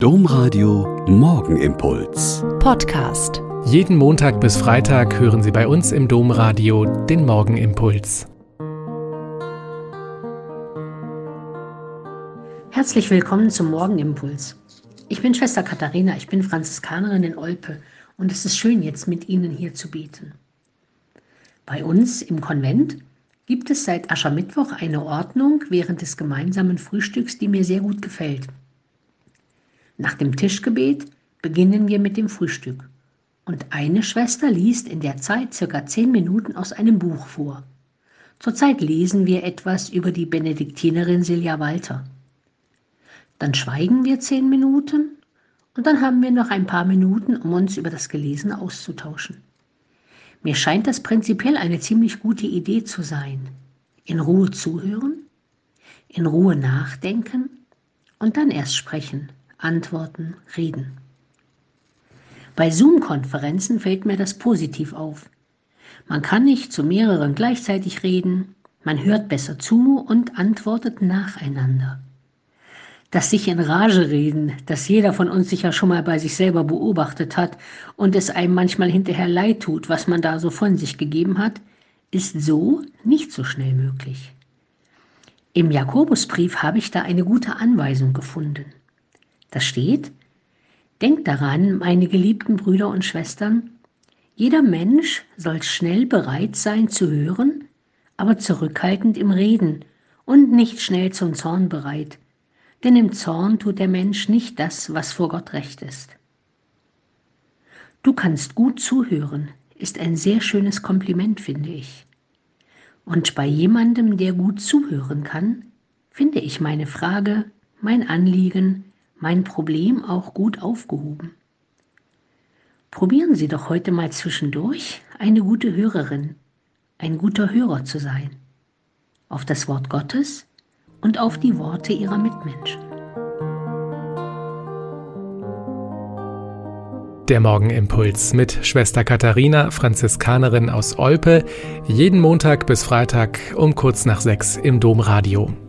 Domradio Morgenimpuls. Podcast. Jeden Montag bis Freitag hören Sie bei uns im Domradio den Morgenimpuls. Herzlich willkommen zum Morgenimpuls. Ich bin Schwester Katharina, ich bin Franziskanerin in Olpe und es ist schön, jetzt mit Ihnen hier zu beten. Bei uns im Konvent gibt es seit Aschermittwoch eine Ordnung während des gemeinsamen Frühstücks, die mir sehr gut gefällt. Nach dem Tischgebet beginnen wir mit dem Frühstück. Und eine Schwester liest in der Zeit circa zehn Minuten aus einem Buch vor. Zurzeit lesen wir etwas über die Benediktinerin Silja Walter. Dann schweigen wir zehn Minuten und dann haben wir noch ein paar Minuten, um uns über das Gelesene auszutauschen. Mir scheint das prinzipiell eine ziemlich gute Idee zu sein. In Ruhe zuhören, in Ruhe nachdenken und dann erst sprechen antworten, reden. Bei Zoom-Konferenzen fällt mir das positiv auf. Man kann nicht zu mehreren gleichzeitig reden, man hört besser zu und antwortet nacheinander. Das sich in Rage reden, das jeder von uns sicher schon mal bei sich selber beobachtet hat und es einem manchmal hinterher leid tut, was man da so von sich gegeben hat, ist so nicht so schnell möglich. Im Jakobusbrief habe ich da eine gute Anweisung gefunden. Da steht, denkt daran, meine geliebten Brüder und Schwestern, jeder Mensch soll schnell bereit sein zu hören, aber zurückhaltend im Reden und nicht schnell zum Zorn bereit, denn im Zorn tut der Mensch nicht das, was vor Gott recht ist. Du kannst gut zuhören, ist ein sehr schönes Kompliment, finde ich. Und bei jemandem, der gut zuhören kann, finde ich meine Frage, mein Anliegen, mein Problem auch gut aufgehoben. Probieren Sie doch heute mal zwischendurch eine gute Hörerin, ein guter Hörer zu sein. Auf das Wort Gottes und auf die Worte Ihrer Mitmenschen. Der Morgenimpuls mit Schwester Katharina, Franziskanerin aus Olpe, jeden Montag bis Freitag um kurz nach sechs im Domradio.